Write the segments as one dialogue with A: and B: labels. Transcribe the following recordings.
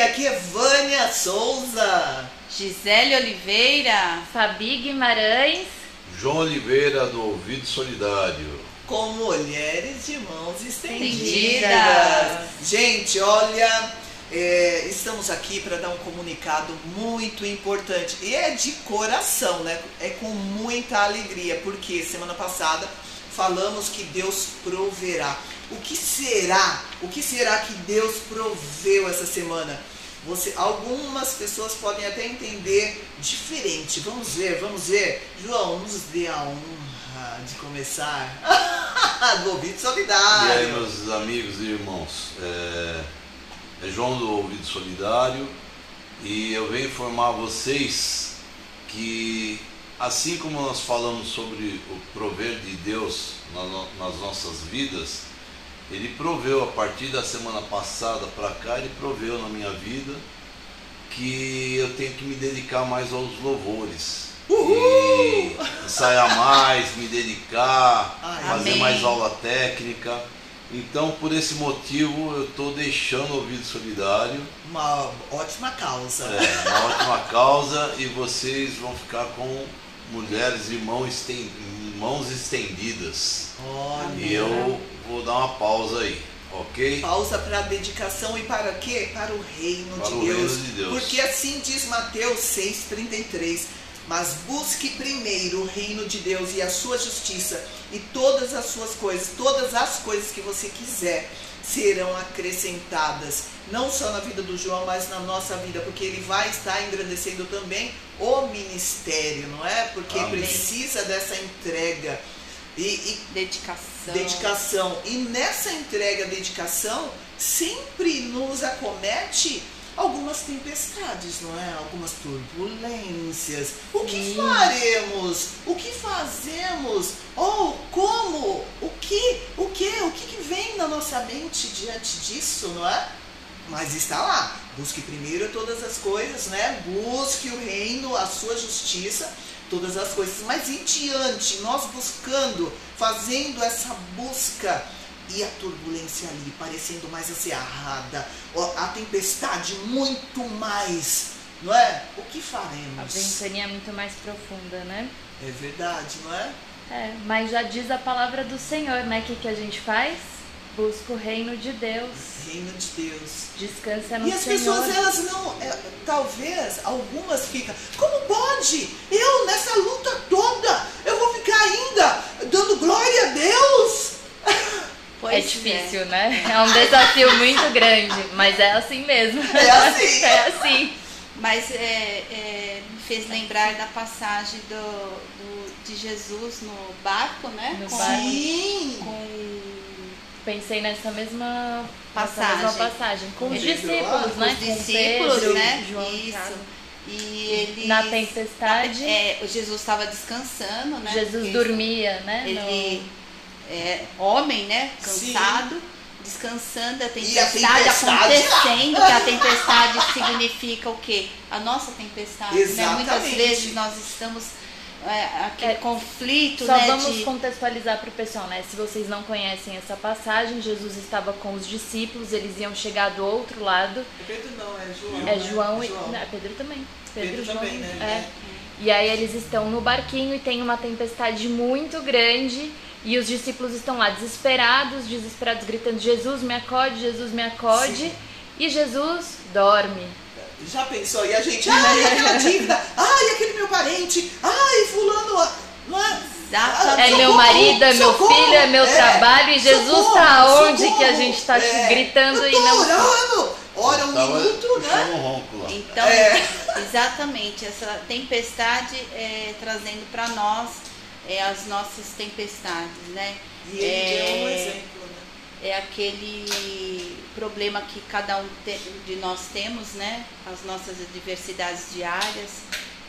A: aqui é Vânia Souza.
B: Gisele Oliveira.
C: Fabi Guimarães.
D: João Oliveira do Ouvido Solidário.
A: Com mulheres de mãos estendidas.
B: Estendidas.
A: Gente, olha, é, estamos aqui para dar um comunicado muito importante. E é de coração, né? É com muita alegria, porque semana passada falamos que Deus proverá. O que será? O que será que Deus proveu essa semana? Você, algumas pessoas podem até entender diferente. Vamos ver, vamos ver. João, nos dê a honra de começar do ouvido solidário.
D: E aí, meus amigos e irmãos, é, é João do Ouvido Solidário e eu venho informar vocês que, assim como nós falamos sobre o prover de Deus nas nossas vidas, ele proveu a partir da semana passada para cá, ele proveu na minha vida que eu tenho que me dedicar mais aos louvores. Uhul! E ensaiar mais, me dedicar, Ai, fazer amém. mais aula técnica. Então, por esse motivo, eu estou deixando o ouvido solidário.
A: Uma ótima causa.
D: É, uma ótima causa e vocês vão ficar com mulheres e mãos, mãos estendidas.
A: Olha.
D: E eu vou dar uma pausa aí, ok?
A: Pausa para dedicação e para quê? Para o reino,
D: para
A: de,
D: o
A: Deus.
D: reino de Deus.
A: Porque assim diz Mateus 6,33. Mas busque primeiro o reino de Deus e a sua justiça, e todas as suas coisas, todas as coisas que você quiser, serão acrescentadas, não só na vida do João, mas na nossa vida, porque ele vai estar engrandecendo também o ministério, não é? Porque
D: Amém.
A: precisa dessa entrega. E, e,
B: dedicação.
A: dedicação. E nessa entrega, dedicação, sempre nos acomete algumas tempestades, não é? Algumas turbulências. O que faremos? O que fazemos? Ou oh, como? O que? O que? O que, que vem na nossa mente diante disso, não é? Mas está lá. Busque primeiro todas as coisas, né? Busque o reino, a sua justiça, todas as coisas. Mas em diante, nós buscando, fazendo essa busca e a turbulência ali parecendo mais acerrada, a tempestade muito mais, não é? O que faremos?
C: A ventania é muito mais profunda, né?
A: É verdade, não é?
C: É, mas já diz a palavra do Senhor, né? O que, que a gente faz? Busca o reino de Deus.
A: Reino de Deus.
C: Descansa no
A: Senhor. E as
C: Senhor.
A: pessoas, elas não. É, talvez algumas ficam. Como pode? Eu, nessa luta toda, eu vou ficar ainda dando glória a Deus?
C: Pois é difícil, é. né? É um desafio muito grande, mas é assim mesmo.
A: É assim.
C: é assim.
B: Mas é, é, me fez lembrar da passagem do, do, de Jesus no barco, né?
C: No
A: com, barco. Sim.
B: Com...
C: Pensei nessa mesma passagem, nessa mesma passagem. com os discípulos,
B: né?
C: Os
B: discípulos,
C: Pedro,
B: né?
C: João,
B: Isso. E ele
C: na tempestade,
B: é, Jesus estava descansando, né?
C: Jesus dormia, né?
B: Ele é, homem, né? Cansado. Sim. Descansando, a tempestade,
A: a tempestade
B: acontecendo, que a tempestade significa o quê? A nossa tempestade. Né? Muitas vezes nós estamos é, aquele é, conflito,
C: Só
B: né,
C: vamos
B: de...
C: contextualizar para o pessoal, né? Se vocês não conhecem essa passagem, Jesus estava com os discípulos, eles iam chegar do outro lado.
A: Pedro não, é João.
C: É
A: né?
C: João
A: é
C: e.
A: João.
C: Não, é Pedro também.
A: Pedro,
C: Pedro
A: João,
C: também,
A: né?
C: É. E aí eles estão no barquinho e tem uma tempestade muito grande. E os discípulos estão lá desesperados, desesperados, gritando: Jesus me acode, Jesus me acode. Sim. E Jesus dorme.
A: Já pensou? E a gente, ai, aquela dívida, ai, aquele meu parente, ai, fulano, não é?
C: Exato. É meu marido, é meu socorro, filho, é meu é, trabalho e Jesus está onde socorro, que a gente está é, gritando
A: eu
C: tô e não.
A: Orando. Ora um
D: Tava
A: minuto, né?
D: Um ronco lá.
B: Então, é. exatamente, essa tempestade é, trazendo para nós é, as nossas tempestades, né?
A: E ele é, um exemplo, né?
B: É aquele problema que cada um de nós temos, né? As nossas adversidades diárias,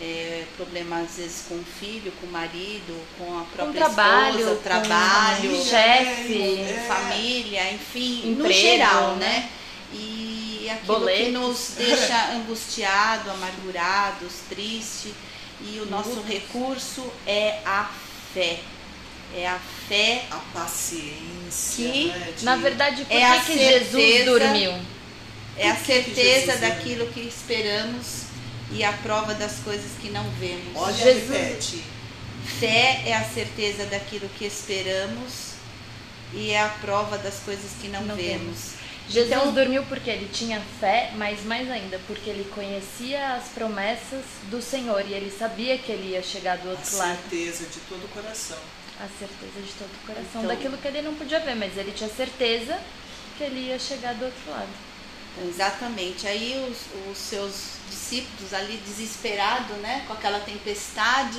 B: é, problema às vezes com o filho, com o marido, com a própria
C: com trabalho,
B: esposa, trabalho,
C: com chefe,
B: é. família, enfim,
C: Emprego,
B: no geral, né? E aquilo que nos deixa angustiado, amargurados, triste. E o nosso recurso é a fé. É a fé.
A: A paciência.
B: Que,
A: né, de...
C: Na verdade, por
B: É a
C: que, que Jesus
B: certeza-
C: dormiu?
B: É a
A: que que
B: certeza
A: é?
B: daquilo que esperamos e a prova das coisas que não vemos.
A: Olha,
C: Jesus-
A: repete.
B: Fé é a certeza daquilo que esperamos e é a prova das coisas que não,
C: Não
B: vemos.
C: Jesus
B: Então-
C: dormiu porque ele tinha fé, mas mais ainda, porque ele conhecia as promessas do Senhor e ele sabia que ele ia chegar do
A: A
C: outro lado.
A: certeza de todo o coração.
C: A certeza de todo o coração,
B: Então-
C: daquilo que ele não podia ver, mas ele tinha certeza que ele ia chegar do outro lado.
B: Então, exatamente. Aí os, os seus discípulos ali desesperados, né, com aquela tempestade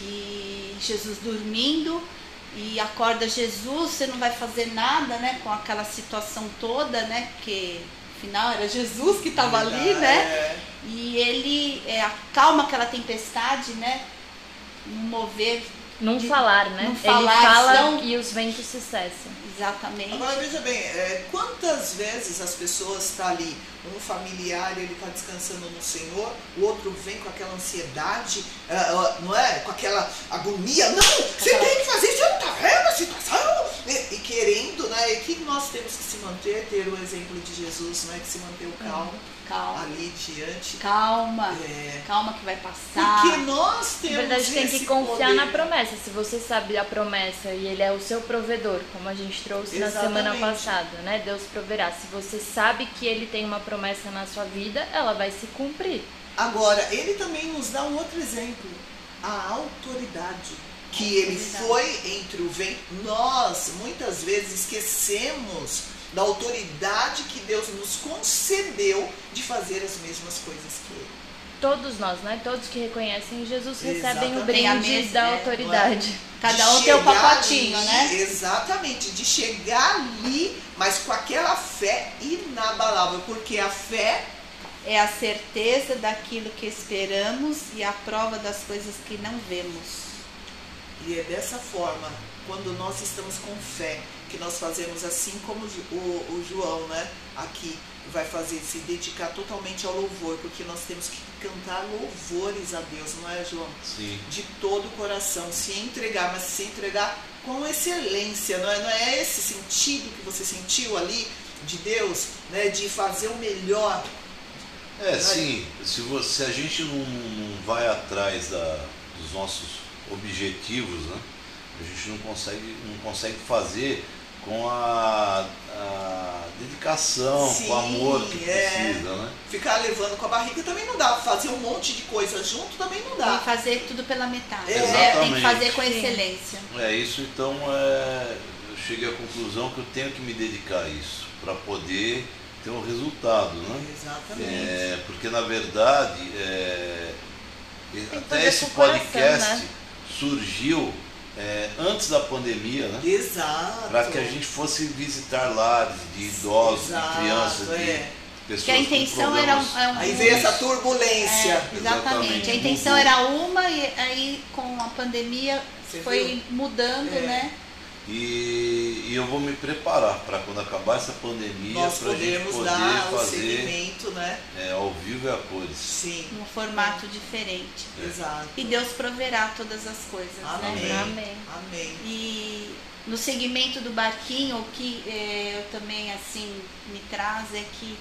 B: e Jesus dormindo e acorda Jesus, você não vai fazer nada, né, com aquela situação toda, né, porque afinal era Jesus que estava ali, né?
A: É.
B: E ele é, acalma aquela tempestade, né? Um mover
C: Num
B: De-
C: falar, né? ele
B: falar,
C: fala
B: então-
C: e os ventos se cessam.
B: exatamente.
A: Agora veja bem, é, quantas vezes as pessoas estão ali, um familiar ele está descansando no Senhor, o outro vem com aquela ansiedade, é, não é? Com aquela agonia, não, você
B: Aquela-
A: tem que fazer, você não está vendo a situação? E, e querendo, né? E que nós temos que se manter, ter o exemplo de Jesus, né? Que se manteve calmo
B: Calma,
A: ali diante.
B: calma,
A: É,
B: calma que vai passar.
A: porque nós
C: Na
A: temos
C: verdade, tem que confiar
A: poder.
C: na promessa. Se você sabe a promessa e ele é o seu provedor, como a gente trouxe na semana
A: Exatamente.
C: passada, né? Deus proverá. Se você sabe que ele tem uma promessa na sua vida, ela vai se cumprir.
A: Agora, ele também nos dá um outro exemplo, a autoridade. Que ele foi entre o vento. Nós, muitas vezes, esquecemos da autoridade que Deus nos concedeu de fazer as mesmas coisas que ele.
C: Todos nós, né? Todos que reconhecem Jesus recebem o brinde
B: mesma-
C: da
B: é,
C: autoridade.
B: Cada um tem o
A: chegar
B: pacotinho,
A: ali,
B: né?
A: Exatamente, de chegar ali, mas com aquela fé inabalável, porque a fé
B: É a certeza daquilo que esperamos e a prova das coisas que não vemos.
A: E é dessa forma, quando nós estamos com fé, que nós fazemos assim como o, o- João, né? Aqui vai fazer, se dedicar totalmente ao louvor, porque nós temos que cantar louvores a Deus, não é, João?
D: Sim.
A: De todo o coração, se entregar, mas se entregar com excelência, não é? Não é esse sentido que você sentiu ali de Deus, né? De fazer o melhor.
D: É, sim. Se, você, se a gente não, não vai atrás da, dos nossos objetivos, né? A gente não consegue, não consegue fazer com a, a dedicação,
A: Sim,
D: com o amor que
A: é.
D: precisa, né?
A: Ficar levando com a barriga também não dá. Fazer um monte de coisa junto também não
B: Tem
A: dá.
B: que fazer tudo pela metade,
A: É.
B: né? Tem que fazer com excelência.
D: É isso, então é, eu cheguei à conclusão que eu tenho que me dedicar a isso para poder ter um resultado, né?
A: Exatamente.
D: É, porque na verdade é, até esse podcast
C: né?
D: surgiu é, antes da pandemia, né?
A: Exato.
D: Para que a gente fosse visitar lares de idosos,
A: Exato,
D: de crianças, de
A: é.
D: pessoas
B: Que a
D: com
B: intenção era um,
D: problemas.
B: é um-
A: Aí veio essa turbulência.
B: É, exatamente.
D: Exatamente.
B: A intenção era uma e aí com a pandemia
A: Você
B: foi
A: viu?
B: mudando,
A: É.
B: né?
D: E, e eu vou me preparar para quando acabar essa pandemia,
A: Nós
D: para a gente
A: podemos
D: poder
A: dar o
D: fazer
A: segmento, né?
D: é, ao vivo e a cores.
A: Sim,
B: Num formato diferente.
A: exato.
B: E Deus proverá todas as coisas,
A: Amém.
B: né?
C: Amém.
A: Amém.
B: E no segmento do barquinho, o que eh, eu também assim me traz é que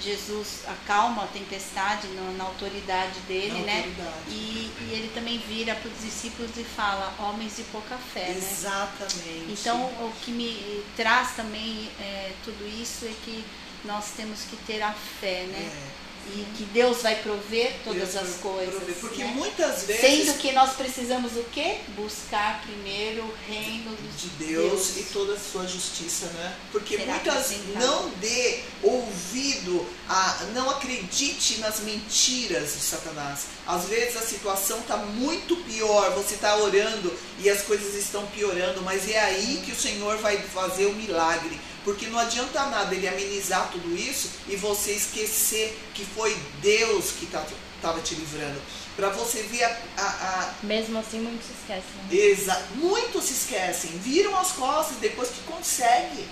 B: Jesus acalma a tempestade na, na autoridade dele,
A: Na
B: né?
A: autoridade.
B: E, e ele também vira para os discípulos e fala, homens de pouca fé, né?
A: Exatamente.
B: Então, o que me traz também é, tudo isso é que nós temos que ter a fé, né?
A: É.
B: E que Deus vai prover todas
A: Deus
B: as coisas.
A: prover. Porque
B: né?
A: muitas vezes
B: Sendo que nós precisamos o quê? Buscar primeiro o reino
A: de
B: de
A: Deus, e toda a sua justiça, né? Porque
B: Será
A: muitas não dê ouvido, a, não acredite nas mentiras de Satanás. Às vezes a situação está muito pior, você está orando e as coisas estão piorando, mas é aí que o Senhor vai fazer o milagre. Porque não adianta nada ele amenizar tudo isso e você esquecer que foi Deus que estava te livrando. Para você ver a- a- a,
C: Mesmo assim, muitos se esquecem. né?
A: Exa Muitos se esquecem, viram as costas depois que consegue.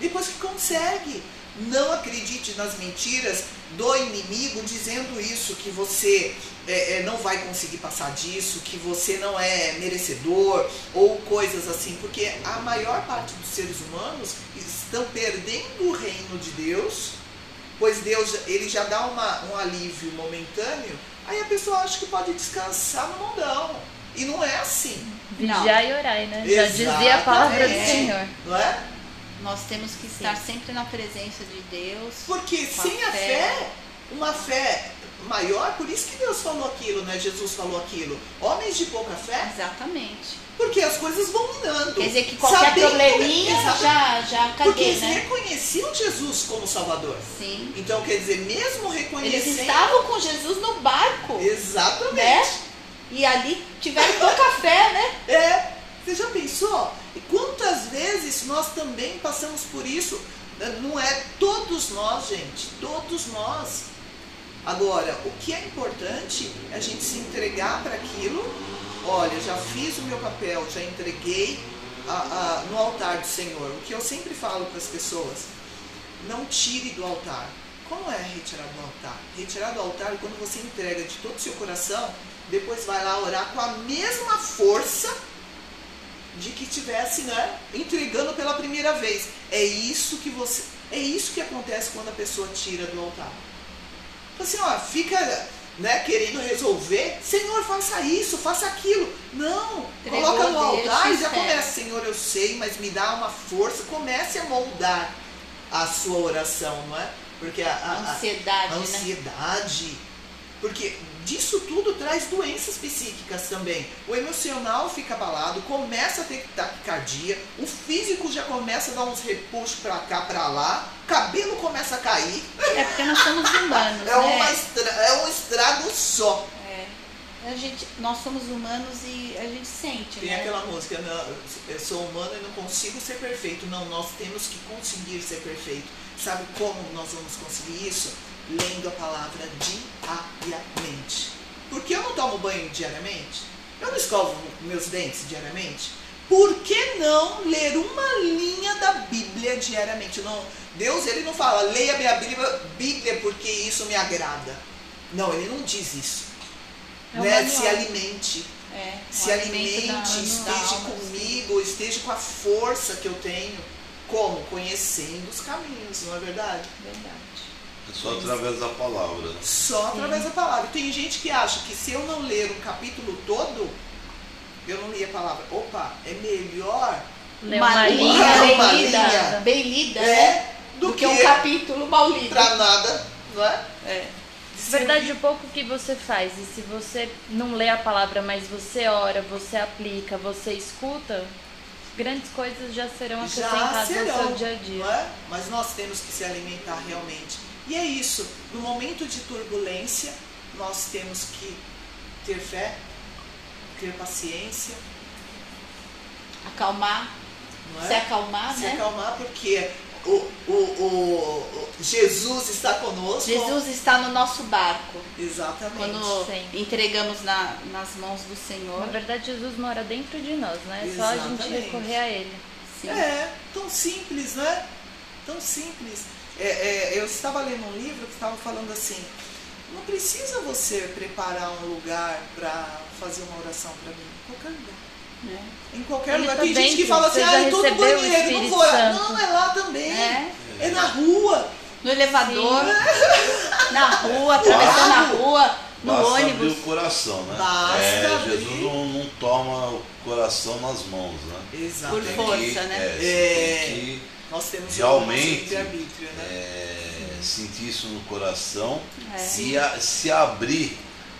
A: Depois que consegue. Não acredite nas mentiras do inimigo dizendo isso, que você é, é, não vai conseguir passar disso, que você não é merecedor, ou coisas assim, porque a maior parte dos seres humanos estão perdendo o reino de Deus pois Deus ele já dá uma, um alívio momentâneo, aí a pessoa acha que pode descansar no mundão. E não é assim,
C: Vigiar e orai, né? Já dizia a palavra do
A: Exatamente.
C: Senhor.
A: não é?
B: Nós temos que estar sempre na presença de Deus.
A: Porque sem a fé, uma fé maior, por isso que Deus falou aquilo, né? Jesus falou aquilo. Homens de pouca fé,
B: Exatamente.
A: porque as coisas vão minando.
B: Quer dizer que qualquer
A: Sabendo-
B: probleminha
A: Exatamente.
B: já, já
A: Porque
B: cadê,
A: eles
B: né?
A: reconheciam Jesus como Salvador.
B: Sim.
A: Então, quer dizer, mesmo
B: Eles
A: reconhecendo.
B: estavam com Jesus no barco,
A: Exatamente.
B: né? E ali tiveram pouca fé, né?
A: É. Você já pensou? Vezes nós também passamos por isso? Não é todos nós, gente. Todos nós. Agora, o que é importante é a gente se entregar para aquilo. Olha, já fiz o meu papel, já entreguei a- a- no altar do Senhor. O que eu sempre falo para as pessoas: não tire do altar. Como é retirar do altar? Retirar do altar é quando você entrega de todo o seu coração, depois vai lá orar com a mesma força de que tivesse, né, entregando pela primeira vez. É isso que você, é isso que acontece quando a pessoa tira do altar. Assim, ó, fica, né, querendo resolver, Senhor, faça isso, faça aquilo. Não,
B: Entregou,
A: coloca no altar
B: e
A: já começa, Senhor, eu sei, mas me dá uma força, comece a moldar a sua oração, não é? Porque a, a- a-
B: Ansiedade,
A: a
B: né?
A: Porque disso tudo traz doenças psíquicas também. O emocional fica abalado, começa a ter taquicardia, o físico já começa a dar uns repuxos pra cá, pra lá, o cabelo começa a cair.
B: É porque nós somos humanos,
A: É,
B: né?
A: estra- é um estrago só.
B: É. A gente, nós somos humanos e a gente sente,
A: Tem
B: né?
A: aquela música, eu sou humano e não consigo ser perfeito. Não, nós temos que conseguir ser perfeito. Sabe como nós vamos conseguir isso? Lendo a palavra diariamente. Porque eu não tomo banho diariamente? Eu não escovo meus dentes diariamente? Por que não ler uma linha da Bíblia diariamente? Não, Deus ele não fala, leia minha Bíblia, Bíblia porque isso me agrada. Não, ele não diz isso.
C: É
A: né? Se alimente
B: É,
A: se alimente,
B: da
A: esteja
B: alma,
A: comigo, esteja com a força que eu tenho. Como? Conhecendo os caminhos, não é verdade?
B: Verdade.
D: Só através da palavra. né?
A: Só através da palavra. Tem gente que acha que se eu não ler um capítulo todo, eu não li a palavra. Opa, é melhor
B: uma
C: uma
B: linha bem
A: uma
B: lida,
A: linha.
B: bem lida, né?
A: é do,
B: Do
A: que,
B: que um capítulo mal lido.
A: pra nada, não é?
B: É.
C: Verdade, o pouco que você faz, e se você não lê a palavra, mas você ora, você aplica, você escuta, grandes coisas já serão
A: Já
C: acrescentadas
A: serão,
C: ao seu dia a dia.
A: não é? Mas nós temos que se alimentar realmente. E é isso. No momento de turbulência, nós temos que ter fé, ter paciência,
B: Acalmar,
A: é?
B: se acalmar,
A: se
B: né?
A: acalmar, porque o, o, o, o Jesus está conosco.
B: Jesus está no nosso barco.
A: Exatamente.
B: Quando
C: Sim.
B: entregamos na- nas mãos do
C: Na
B: Senhor.
C: verdade, Jesus mora dentro de nós, né? É só a gente recorrer a Ele.
B: Sim.
A: É, tão simples, né? Tão simples. É, é, eu estava lendo um livro que estava falando assim, não precisa você preparar um lugar para fazer uma oração para mim. Em qualquer lugar.
B: né?
A: Em qualquer
C: Ele
A: lugar.
C: tá
A: Tem gente que fala assim, ah, eu tô no banheiro, não vou. Não, é lá também.
B: É.
A: É na rua.
B: No elevador, na rua, atravessando a rua, no
D: Basta abrir
B: ônibus.
D: o coração, né?
A: Basta
D: é,
A: abrir.
D: Jesus não, não toma o coração nas mãos, né?
A: Exatamente.
B: Por força,
D: que-
B: né?
D: É,
A: É.
D: tem que
A: Nós temos
D: Realmente,
A: o arbítrio, né?
D: É, sentir isso no coração,
B: É.
D: se, a- se abrir,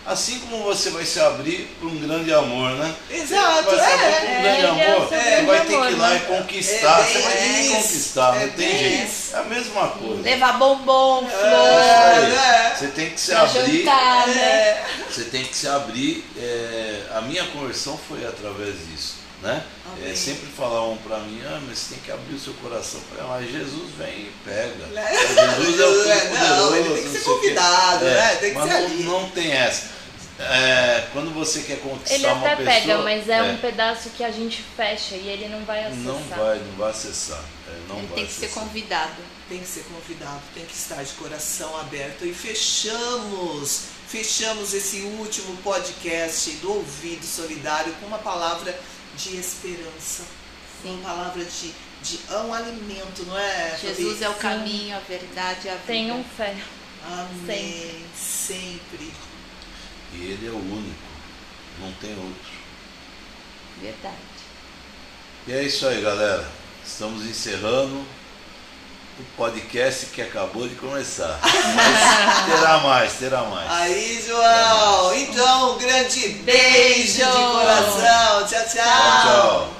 D: assim como você vai se abrir para um grande amor, né?
A: Exato,
D: Você vai se abrir
A: é.
D: para um grande
C: é
D: amor,
C: seu
D: você vai ter que ir lá
C: né?
D: e conquistar,
A: É
D: você vai ter que conquistar, não
A: é
D: tem jeito.
A: isso.
D: É a mesma coisa.
B: Levar bombom, flor,
A: é.
D: Você tem que se
B: pra
D: abrir,
B: né?
D: Você tem que se abrir. é, a minha conversão foi através disso. Né? É, sempre falavam para mim, ah, mas você tem que abrir o seu coração. Eu falei, mas Jesus vem e pega.
A: Né?
D: Jesus é o
A: Não, ele tem que
D: Todo-Poderoso,
A: ser
D: não
A: convidado,
D: É,
A: né? Tem que
D: mas
A: ser
D: não,
A: ali.
D: não tem essa. É, quando você quer conquistar
C: Ele
D: uma
C: até
D: pessoa,
C: pega, mas é, um pedaço que a gente fecha e ele não vai acessar.
D: não vai, não vai acessar. É, não
B: Ele
D: vai
B: tem que ser
D: acessar.
B: convidado.
A: Tem que ser convidado, tem que estar de coração aberto. E fechamos, fechamos esse último podcast do Ouvido Solidário com uma palavra de esperança,
B: Sim.
A: uma palavra de de é um alimento, não é?
B: Jesus
A: Fabi?
B: é o
C: Sim.
B: caminho, a verdade e a vida.
C: Tenham fé.
A: Amém. Sempre.
D: E ele é o único, não tem outro.
B: Verdade.
D: E é isso aí, galera. Estamos encerrando o podcast que acabou de começar. Mas terá mais, terá mais.
A: Aí, João. Então, um grande beijo,
B: Beijo.
A: de coração. Tchau, tchau.
D: Tchau, tchau.